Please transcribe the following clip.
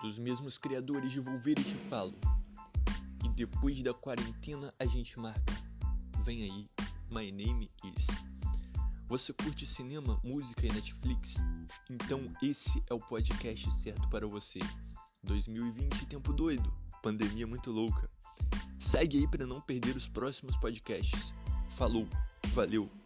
dos mesmos criadores de Volver e Te Falo. E depois da quarentena a gente marca. Vem aí, My Name Is. Você curte cinema, música e Netflix? Então esse é o podcast certo para você. 2020 tempo doido, pandemia muito louca. Segue aí para não perder os próximos podcasts. Falou, valeu!